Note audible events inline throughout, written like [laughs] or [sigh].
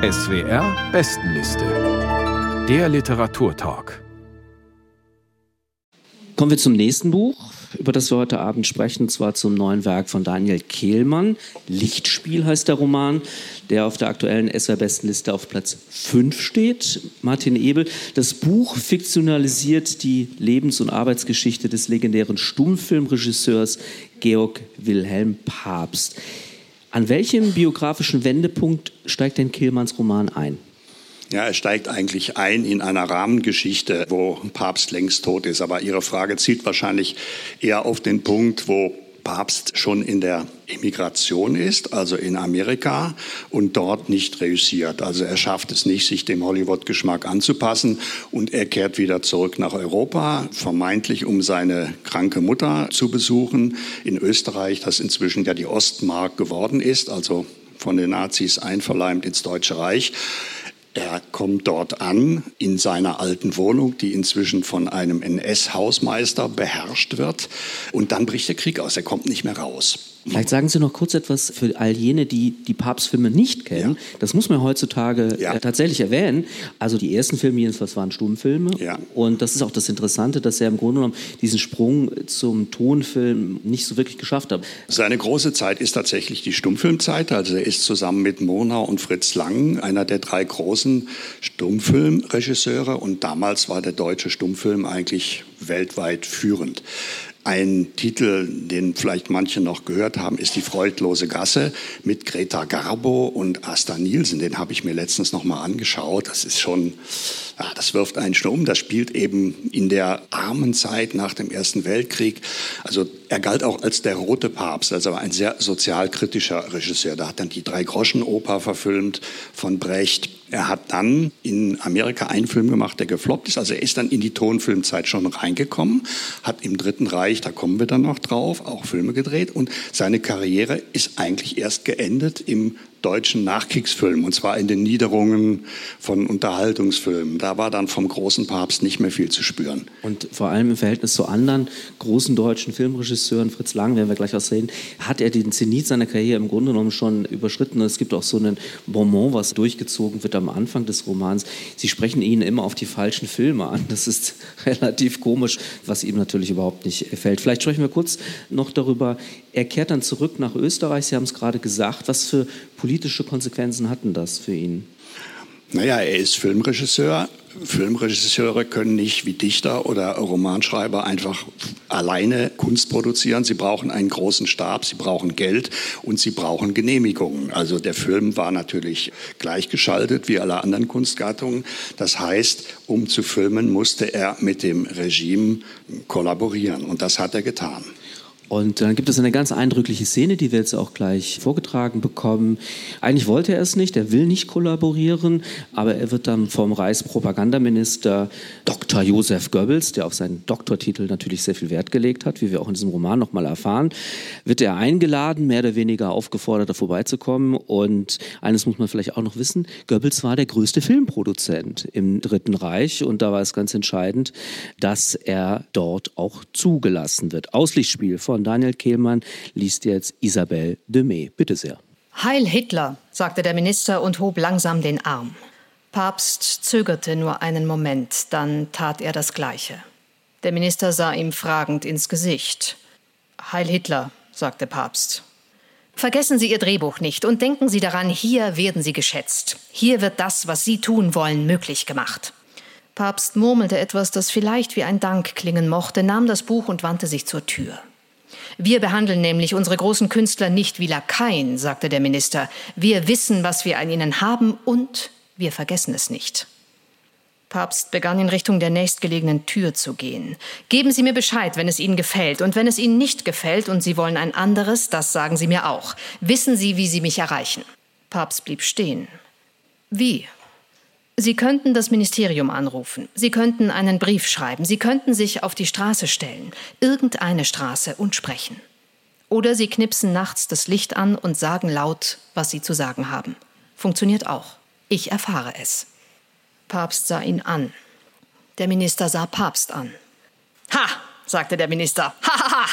SWR Bestenliste. Der Literaturtalk. Kommen wir zum nächsten Buch, über das wir heute Abend sprechen, und zwar zum neuen Werk von Daniel Kehlmann. Lichtspiel heißt der Roman, der auf der aktuellen SWR-Bestenliste auf Platz 5 steht. Martin Ebel, das Buch fiktionalisiert die Lebens- und Arbeitsgeschichte des legendären Stummfilmregisseurs Georg Wilhelm Pabst. An welchem biografischen Wendepunkt steigt denn Kehlmanns Roman ein? Ja, er steigt eigentlich ein in einer Rahmengeschichte, wo Papst längst tot ist. Aber Ihre Frage zielt wahrscheinlich eher auf den Punkt, wo Papst schon in der Immigration ist, also in Amerika, und dort nicht reüssiert. Also er schafft es nicht, sich dem Hollywood-Geschmack anzupassen und er kehrt wieder zurück nach Europa, vermeintlich um seine kranke Mutter zu besuchen in Österreich, das inzwischen ja die Ostmark geworden ist, also von den Nazis einverleimt ins Deutsche Reich. Er kommt dort an in seiner alten Wohnung, die inzwischen von einem NS-Hausmeister beherrscht wird. Und dann bricht der Krieg aus. Er kommt nicht mehr raus. Vielleicht sagen Sie noch kurz etwas für all jene, die die Papstfilme nicht kennen. Ja. Das muss man heutzutage ja. Äh, tatsächlich erwähnen. Also die ersten Filme jedenfalls waren Stummfilme. Ja. Und das ist auch das Interessante, dass er im Grunde genommen diesen Sprung zum Tonfilm nicht so wirklich geschafft hat. Seine große Zeit ist tatsächlich die Stummfilmzeit. Also er ist zusammen mit Mona und Fritz Lang einer der drei großen Stummfilmregisseure. Und damals war der deutsche Stummfilm eigentlich weltweit führend. Ein Titel, den vielleicht manche noch gehört haben, ist Die freudlose Gasse mit Greta Garbo und Asta Nielsen. Den habe ich mir letztens noch mal angeschaut. Das ist schon, das wirft einen schon um. Das spielt eben in der armen Zeit nach dem Ersten Weltkrieg. Also er galt auch als der rote Papst, also ein sehr sozialkritischer Regisseur. Da hat dann die Drei-Groschen-Oper verfilmt von Brecht. Er hat dann in Amerika einen Film gemacht, der gefloppt ist. Also er ist dann in die Tonfilmzeit schon reingekommen, hat im Dritten Reich, da kommen wir dann noch drauf, auch Filme gedreht. Und seine Karriere ist eigentlich erst geendet im deutschen Nachkriegsfilm, und zwar in den Niederungen von Unterhaltungsfilmen. Da war dann vom großen Papst nicht mehr viel zu spüren. Und vor allem im Verhältnis zu anderen großen deutschen Filmregisseuren, Fritz Lang, werden wir gleich auch sehen, hat er den Zenit seiner Karriere im Grunde genommen schon überschritten. Es gibt auch so einen Bonbon, was durchgezogen wird am Anfang des Romans. Sie sprechen ihn immer auf die falschen Filme an. Das ist [laughs] relativ komisch, was ihm natürlich überhaupt nicht gefällt. Vielleicht sprechen wir kurz noch darüber. Er kehrt dann zurück nach Österreich. Sie haben es gerade gesagt. Was für politische Konsequenzen hatten das für ihn? Naja, er ist Filmregisseur. Filmregisseure können nicht wie Dichter oder Romanschreiber einfach alleine Kunst produzieren. Sie brauchen einen großen Stab, sie brauchen Geld und sie brauchen Genehmigungen. Also der Film war natürlich gleichgeschaltet wie alle anderen Kunstgattungen. Das heißt, um zu filmen, musste er mit dem Regime kollaborieren und das hat er getan. Und dann gibt es eine ganz eindrückliche Szene, die wir jetzt auch gleich vorgetragen bekommen. Eigentlich wollte er es nicht, er will nicht kollaborieren, aber er wird dann vom Reichspropagandaminister Dr. Josef Goebbels, der auf seinen Doktortitel natürlich sehr viel Wert gelegt hat, wie wir auch in diesem Roman nochmal erfahren, wird er eingeladen, mehr oder weniger aufgefordert, da vorbeizukommen. Und eines muss man vielleicht auch noch wissen, Goebbels war der größte Filmproduzent im Dritten Reich und da war es ganz entscheidend, dass er dort auch zugelassen wird. Auslichtspiel von von Daniel Kehlmann liest jetzt Isabelle Demey. Bitte sehr. Heil Hitler, sagte der Minister und hob langsam den Arm. Papst zögerte nur einen Moment, dann tat er das Gleiche. Der Minister sah ihm fragend ins Gesicht. Heil Hitler, sagte Papst. Vergessen Sie Ihr Drehbuch nicht und denken Sie daran, hier werden Sie geschätzt. Hier wird das, was Sie tun wollen, möglich gemacht. Papst murmelte etwas, das vielleicht wie ein Dank klingen mochte, nahm das Buch und wandte sich zur Tür. Wir behandeln nämlich unsere großen Künstler nicht wie Lakaien, sagte der Minister. Wir wissen, was wir an ihnen haben und wir vergessen es nicht. Papst begann in Richtung der nächstgelegenen Tür zu gehen. Geben Sie mir Bescheid, wenn es Ihnen gefällt. Und wenn es Ihnen nicht gefällt und Sie wollen ein anderes, das sagen Sie mir auch. Wissen Sie, wie Sie mich erreichen. Papst blieb stehen. Wie? Sie könnten das Ministerium anrufen, Sie könnten einen Brief schreiben, Sie könnten sich auf die Straße stellen, irgendeine Straße und sprechen. Oder Sie knipsen nachts das Licht an und sagen laut, was Sie zu sagen haben. Funktioniert auch. Ich erfahre es. Papst sah ihn an. Der Minister sah Papst an. Ha, sagte der Minister. Ha, ha, ha.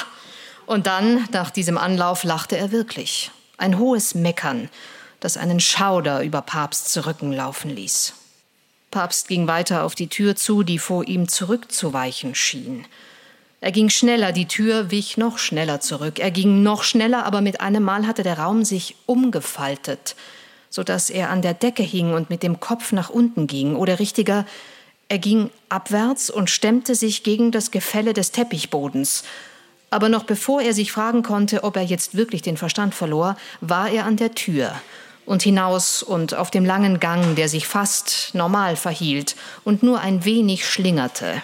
Und dann, nach diesem Anlauf, lachte er wirklich. Ein hohes Meckern, das einen Schauder über Papsts Rücken laufen ließ. Papst ging weiter auf die Tür zu, die vor ihm zurückzuweichen schien. Er ging schneller, die Tür wich noch schneller zurück. Er ging noch schneller, aber mit einem Mal hatte der Raum sich umgefaltet, so dass er an der Decke hing und mit dem Kopf nach unten ging, oder richtiger, er ging abwärts und stemmte sich gegen das Gefälle des Teppichbodens. Aber noch bevor er sich fragen konnte, ob er jetzt wirklich den Verstand verlor, war er an der Tür und hinaus und auf dem langen Gang, der sich fast normal verhielt und nur ein wenig schlingerte.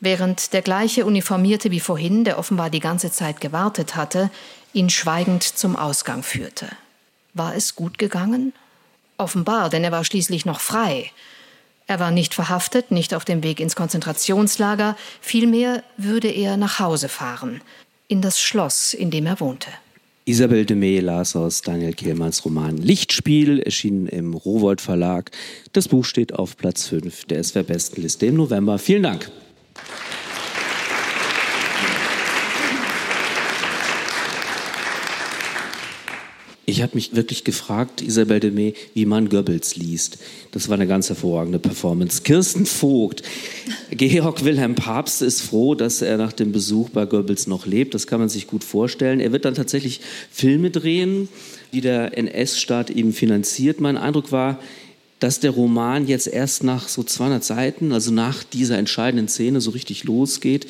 Während der gleiche Uniformierte wie vorhin, der offenbar die ganze Zeit gewartet hatte, ihn schweigend zum Ausgang führte. War es gut gegangen? Offenbar, denn er war schließlich noch frei. Er war nicht verhaftet, nicht auf dem Weg ins Konzentrationslager, vielmehr würde er nach Hause fahren, in das Schloss, in dem er wohnte. Isabel de May las aus Daniel Kehlmanns Roman Lichtspiel, erschienen im Rowold Verlag. Das Buch steht auf Platz 5 der SWR-Bestenliste im November. Vielen Dank. Ich habe mich wirklich gefragt, Isabel de May, wie man Goebbels liest. Das war eine ganz hervorragende Performance. Kirsten Vogt. [laughs] Georg Wilhelm Papst ist froh, dass er nach dem Besuch bei Goebbels noch lebt. Das kann man sich gut vorstellen. Er wird dann tatsächlich Filme drehen, die der NS-Staat ihm finanziert. Mein Eindruck war, dass der Roman jetzt erst nach so 200 Seiten, also nach dieser entscheidenden Szene, so richtig losgeht.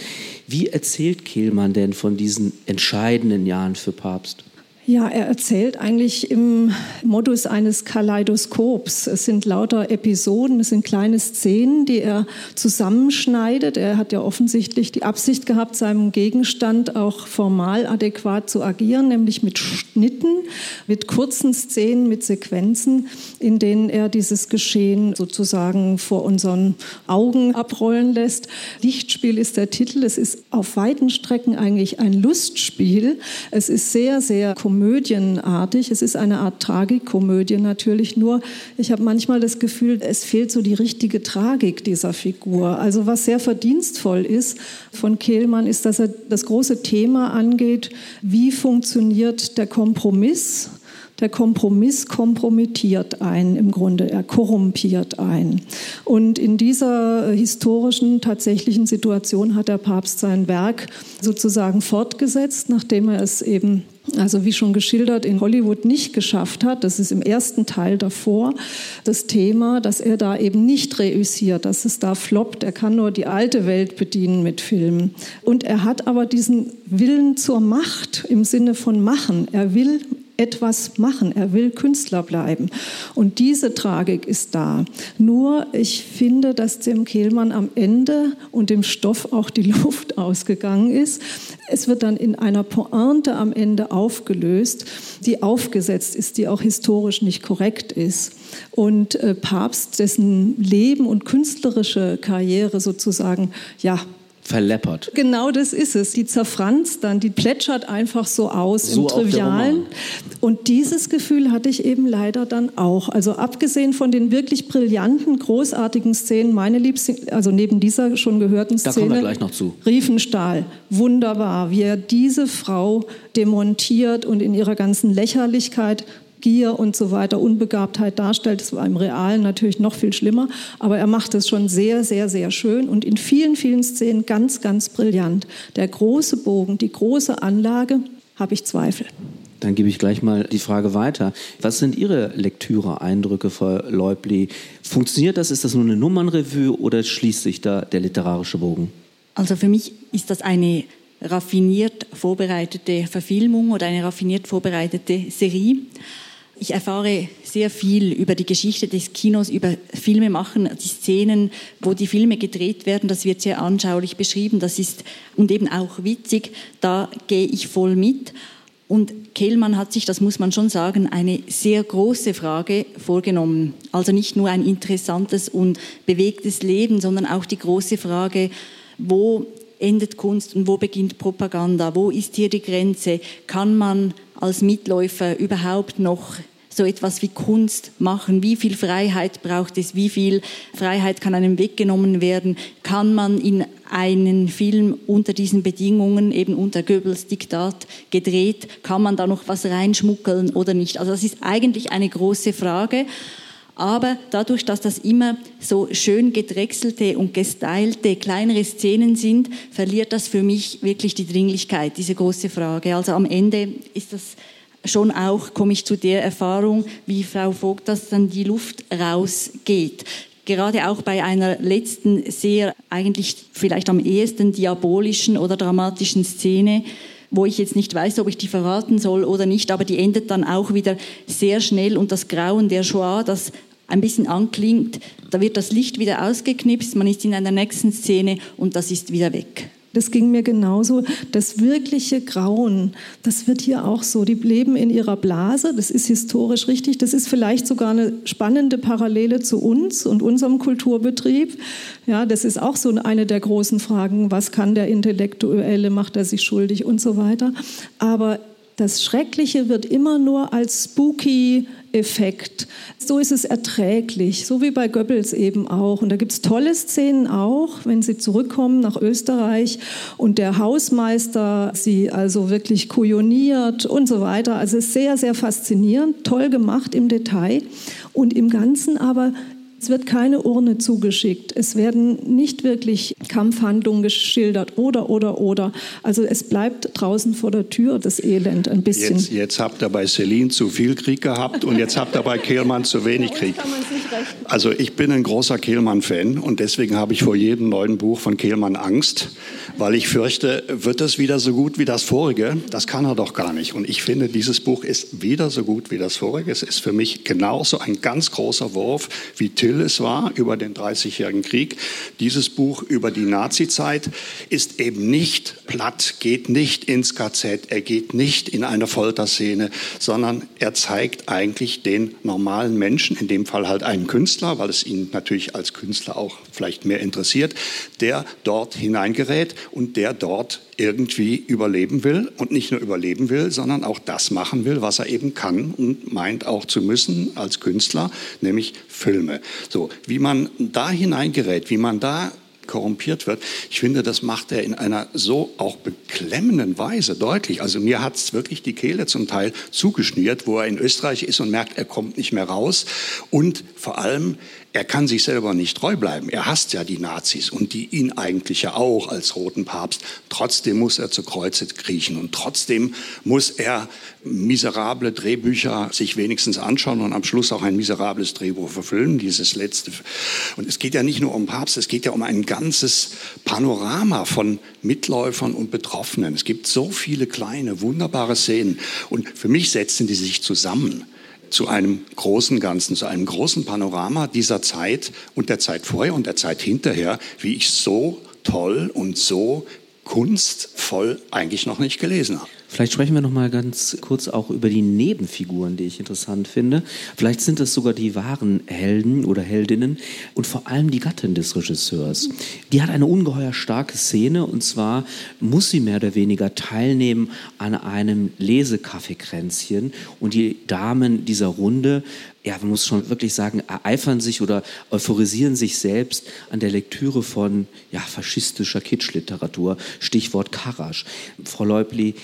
Wie erzählt Kehlmann denn von diesen entscheidenden Jahren für Papst? Ja, er erzählt eigentlich im Modus eines Kaleidoskops. Es sind lauter Episoden, es sind kleine Szenen, die er zusammenschneidet. Er hat ja offensichtlich die Absicht gehabt, seinem Gegenstand auch formal adäquat zu agieren, nämlich mit Schnitten, mit kurzen Szenen, mit Sequenzen, in denen er dieses Geschehen sozusagen vor unseren Augen abrollen lässt. Lichtspiel ist der Titel. Es ist auf weiten Strecken eigentlich ein Lustspiel. Es ist sehr, sehr komödienartig. Es ist eine Art Tragikkomödie natürlich, nur ich habe manchmal das Gefühl, es fehlt so die richtige Tragik dieser Figur. Also was sehr verdienstvoll ist von Kehlmann, ist, dass er das große Thema angeht, wie funktioniert der Kompromiss der Kompromiss kompromittiert ein, im Grunde, er korrumpiert ein. Und in dieser historischen, tatsächlichen Situation hat der Papst sein Werk sozusagen fortgesetzt, nachdem er es eben also wie schon geschildert, in Hollywood nicht geschafft hat. Das ist im ersten Teil davor das Thema, dass er da eben nicht reüssiert, dass es da floppt. Er kann nur die alte Welt bedienen mit Filmen. Und er hat aber diesen Willen zur Macht im Sinne von machen. Er will etwas machen. Er will Künstler bleiben. Und diese Tragik ist da. Nur ich finde, dass dem Kehlmann am Ende und dem Stoff auch die [laughs] Luft ausgegangen ist. Es wird dann in einer Pointe am Ende aufgelöst, die aufgesetzt ist, die auch historisch nicht korrekt ist. Und äh, Papst, dessen Leben und künstlerische Karriere sozusagen ja verleppert. Genau das ist es. Die zerfranst dann, die plätschert einfach so aus so im Trivialen. Und dieses Gefühl hatte ich eben leider dann auch. Also abgesehen von den wirklich brillanten, großartigen Szenen, meine Liebste, also neben dieser schon gehörten Szene. Da kommen wir gleich noch zu. Riefenstahl, wunderbar, wie er diese Frau demontiert und in ihrer ganzen Lächerlichkeit Gier und so weiter, Unbegabtheit darstellt. Das war im Realen natürlich noch viel schlimmer, aber er macht es schon sehr, sehr, sehr schön und in vielen, vielen Szenen ganz, ganz brillant. Der große Bogen, die große Anlage, habe ich Zweifel. Dann gebe ich gleich mal die Frage weiter. Was sind Ihre Lektüre-Eindrücke, Frau Leubli? Funktioniert das? Ist das nur eine Nummernrevue oder schließt sich da der literarische Bogen? Also für mich ist das eine raffiniert vorbereitete Verfilmung oder eine raffiniert vorbereitete Serie. Ich erfahre sehr viel über die Geschichte des Kinos, über Filme machen, die Szenen, wo die Filme gedreht werden. Das wird sehr anschaulich beschrieben. Das ist und eben auch witzig. Da gehe ich voll mit. Und Kehlmann hat sich, das muss man schon sagen, eine sehr große Frage vorgenommen. Also nicht nur ein interessantes und bewegtes Leben, sondern auch die große Frage, wo endet Kunst und wo beginnt Propaganda? Wo ist hier die Grenze? Kann man als Mitläufer überhaupt noch so etwas wie Kunst machen? Wie viel Freiheit braucht es? Wie viel Freiheit kann einem weggenommen werden? Kann man in einen Film unter diesen Bedingungen, eben unter Goebbels Diktat gedreht, kann man da noch was reinschmuggeln oder nicht? Also das ist eigentlich eine große Frage. Aber dadurch, dass das immer so schön gedrechselte und gestylte kleinere Szenen sind, verliert das für mich wirklich die Dringlichkeit, diese große Frage. Also am Ende ist das schon auch, komme ich zu der Erfahrung, wie Frau Vogt, dass dann die Luft rausgeht gerade auch bei einer letzten sehr, eigentlich vielleicht am ehesten diabolischen oder dramatischen Szene, wo ich jetzt nicht weiß, ob ich die verraten soll oder nicht, aber die endet dann auch wieder sehr schnell und das Grauen der Shoah, das ein bisschen anklingt, da wird das Licht wieder ausgeknipst, man ist in einer nächsten Szene und das ist wieder weg. Das ging mir genauso. Das wirkliche Grauen, das wird hier auch so. Die leben in ihrer Blase, das ist historisch richtig. Das ist vielleicht sogar eine spannende Parallele zu uns und unserem Kulturbetrieb. Ja, das ist auch so eine der großen Fragen. Was kann der Intellektuelle? Macht er sich schuldig und so weiter? Aber das Schreckliche wird immer nur als spooky Effekt. So ist es erträglich, so wie bei Goebbels eben auch. Und da gibt es tolle Szenen auch, wenn sie zurückkommen nach Österreich und der Hausmeister sie also wirklich kujoniert und so weiter. Also sehr, sehr faszinierend, toll gemacht im Detail und im Ganzen aber es wird keine Urne zugeschickt. Es werden nicht wirklich Kampfhandlungen geschildert oder, oder, oder. Also es bleibt draußen vor der Tür das Elend ein bisschen. Jetzt, jetzt habt ihr bei Celine zu viel Krieg gehabt und jetzt habt ihr bei Kehlmann zu wenig Krieg. Also ich bin ein großer Kehlmann-Fan und deswegen habe ich vor jedem neuen Buch von Kehlmann Angst, weil ich fürchte, wird es wieder so gut wie das vorige? Das kann er doch gar nicht. Und ich finde, dieses Buch ist wieder so gut wie das vorige. Es ist für mich genauso ein ganz großer Wurf wie Till es war über den 30-jährigen Krieg. Dieses Buch über die Nazizeit ist eben nicht platt, geht nicht ins KZ, er geht nicht in eine Folterszene, sondern er zeigt eigentlich den normalen Menschen, in dem Fall halt einen Künstler, weil es ihn natürlich als Künstler auch vielleicht mehr interessiert, der dort hineingerät und der dort irgendwie überleben will und nicht nur überleben will, sondern auch das machen will, was er eben kann und meint auch zu müssen als Künstler, nämlich Filme. So, wie man da hineingerät, wie man da korrumpiert wird. Ich finde, das macht er in einer so auch beklemmenden Weise deutlich. Also mir hat es wirklich die Kehle zum Teil zugeschnürt, wo er in Österreich ist und merkt, er kommt nicht mehr raus. Und vor allem, er kann sich selber nicht treu bleiben. Er hasst ja die Nazis und die ihn eigentlich ja auch als roten Papst. Trotzdem muss er zu Kreuze kriechen und trotzdem muss er miserable Drehbücher sich wenigstens anschauen und am Schluss auch ein miserables Drehbuch verfilmen, dieses letzte. Und es geht ja nicht nur um Papst, es geht ja um ein ganzes Panorama von Mitläufern und Betroffenen. Es gibt so viele kleine, wunderbare Szenen und für mich setzen die sich zusammen zu einem großen Ganzen, zu einem großen Panorama dieser Zeit und der Zeit vorher und der Zeit hinterher, wie ich so toll und so kunstvoll eigentlich noch nicht gelesen habe. Vielleicht sprechen wir noch mal ganz kurz auch über die Nebenfiguren, die ich interessant finde. Vielleicht sind es sogar die wahren Helden oder Heldinnen und vor allem die Gattin des Regisseurs. Die hat eine ungeheuer starke Szene und zwar muss sie mehr oder weniger teilnehmen an einem Lesekaffeekränzchen und die Damen dieser Runde ja, man muss schon wirklich sagen, ereifern sich oder euphorisieren sich selbst an der Lektüre von ja, faschistischer Kitschliteratur, Stichwort Karasch. Frau Leubli,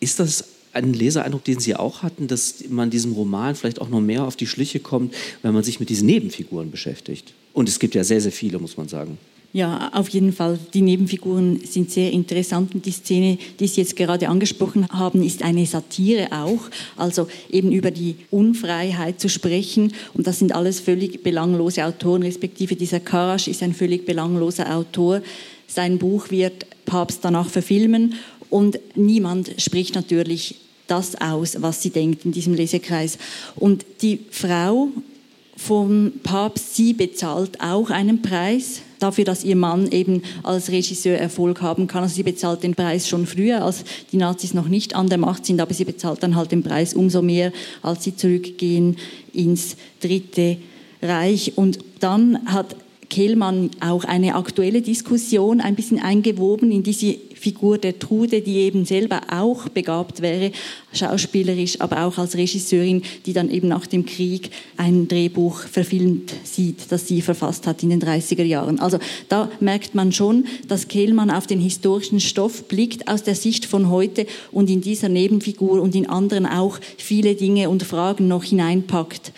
ist das ein Lesereindruck, den Sie auch hatten, dass man diesem Roman vielleicht auch noch mehr auf die Schliche kommt, wenn man sich mit diesen Nebenfiguren beschäftigt? Und es gibt ja sehr, sehr viele, muss man sagen. Ja, auf jeden Fall. Die Nebenfiguren sind sehr interessant und die Szene, die Sie jetzt gerade angesprochen haben, ist eine Satire auch. Also eben über die Unfreiheit zu sprechen. Und das sind alles völlig belanglose Autoren, respektive dieser Karasch ist ein völlig belangloser Autor. Sein Buch wird Papst danach verfilmen und niemand spricht natürlich das aus, was sie denkt in diesem Lesekreis. Und die Frau vom Papst, sie bezahlt auch einen Preis dafür, dass ihr Mann eben als Regisseur Erfolg haben kann. Also sie bezahlt den Preis schon früher, als die Nazis noch nicht an der Macht sind, aber sie bezahlt dann halt den Preis umso mehr, als sie zurückgehen ins Dritte Reich. Und dann hat Kehlmann auch eine aktuelle Diskussion ein bisschen eingewoben in diese Figur der Trude, die eben selber auch begabt wäre, schauspielerisch, aber auch als Regisseurin, die dann eben nach dem Krieg ein Drehbuch verfilmt sieht, das sie verfasst hat in den 30er Jahren. Also da merkt man schon, dass Kehlmann auf den historischen Stoff blickt aus der Sicht von heute und in dieser Nebenfigur und in anderen auch viele Dinge und Fragen noch hineinpackt.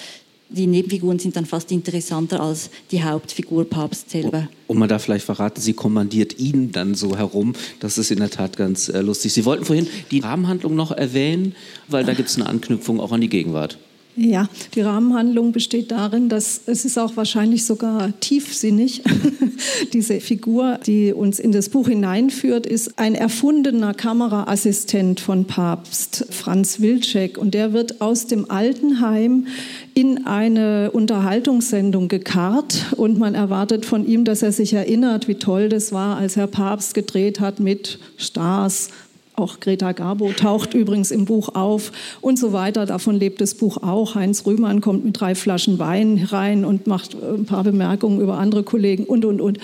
Die Nebenfiguren sind dann fast interessanter als die Hauptfigur Papst selber. Und man darf vielleicht verraten, sie kommandiert ihn dann so herum. Das ist in der Tat ganz äh, lustig. Sie wollten vorhin die Rahmenhandlung noch erwähnen, weil da gibt es eine Anknüpfung auch an die Gegenwart. Ja, die Rahmenhandlung besteht darin, dass es ist auch wahrscheinlich sogar tiefsinnig. [laughs] Diese Figur, die uns in das Buch hineinführt, ist ein erfundener Kameraassistent von Papst Franz Wilczek und der wird aus dem Altenheim in eine Unterhaltungssendung gekarrt und man erwartet von ihm, dass er sich erinnert, wie toll das war, als Herr Papst gedreht hat mit Stars, auch Greta Garbo taucht übrigens im Buch auf und so weiter. Davon lebt das Buch auch. Heinz Rühmann kommt mit drei Flaschen Wein rein und macht äh, ein paar Bemerkungen über andere Kollegen und, und, und.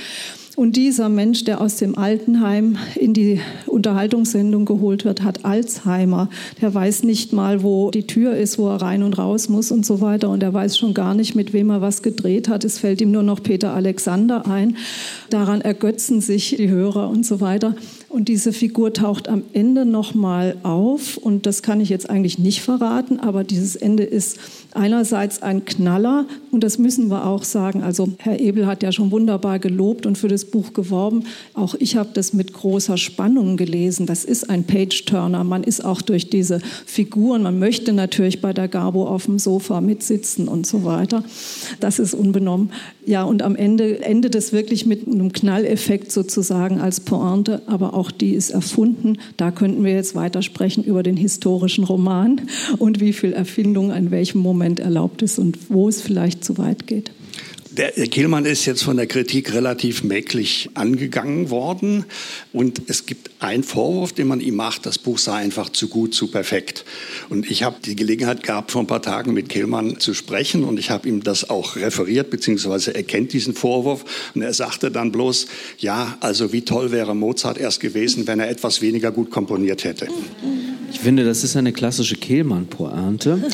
Und dieser Mensch, der aus dem Altenheim in die Unterhaltungssendung geholt wird, hat Alzheimer. Der weiß nicht mal, wo die Tür ist, wo er rein und raus muss und so weiter. Und er weiß schon gar nicht, mit wem er was gedreht hat. Es fällt ihm nur noch Peter Alexander ein. Daran ergötzen sich die Hörer und so weiter. Und diese Figur taucht am Ende nochmal auf. Und das kann ich jetzt eigentlich nicht verraten, aber dieses Ende ist einerseits ein Knaller. Und das müssen wir auch sagen. Also Herr Ebel hat ja schon wunderbar gelobt und für das Buch geworben. Auch ich habe das mit großer Spannung gelesen. Das ist ein Page-Turner. Man ist auch durch diese Figuren, man möchte natürlich bei der Gabo auf dem Sofa mitsitzen und so weiter. Das ist unbenommen. Ja, und am Ende endet es wirklich mit einem Knalleffekt sozusagen als Pointe, aber auch die ist erfunden. Da könnten wir jetzt weitersprechen über den historischen Roman und wie viel Erfindung in welchem Moment erlaubt ist und wo es vielleicht zu weit geht. Der Kehlmann ist jetzt von der Kritik relativ mäglich angegangen worden. Und es gibt einen Vorwurf, den man ihm macht, das Buch sei einfach zu gut, zu perfekt. Und ich habe die Gelegenheit gehabt, vor ein paar Tagen mit Kehlmann zu sprechen. Und ich habe ihm das auch referiert, beziehungsweise er kennt diesen Vorwurf. Und er sagte dann bloß, ja, also wie toll wäre Mozart erst gewesen, wenn er etwas weniger gut komponiert hätte. Ich finde, das ist eine klassische Kehlmann-Pointe.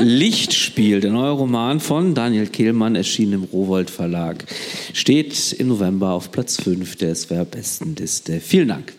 Lichtspiel, der neue Roman von Daniel Kehlmann, erschienen im Rowold Verlag, steht im November auf Platz 5 der SWR-Bestenliste. Vielen Dank.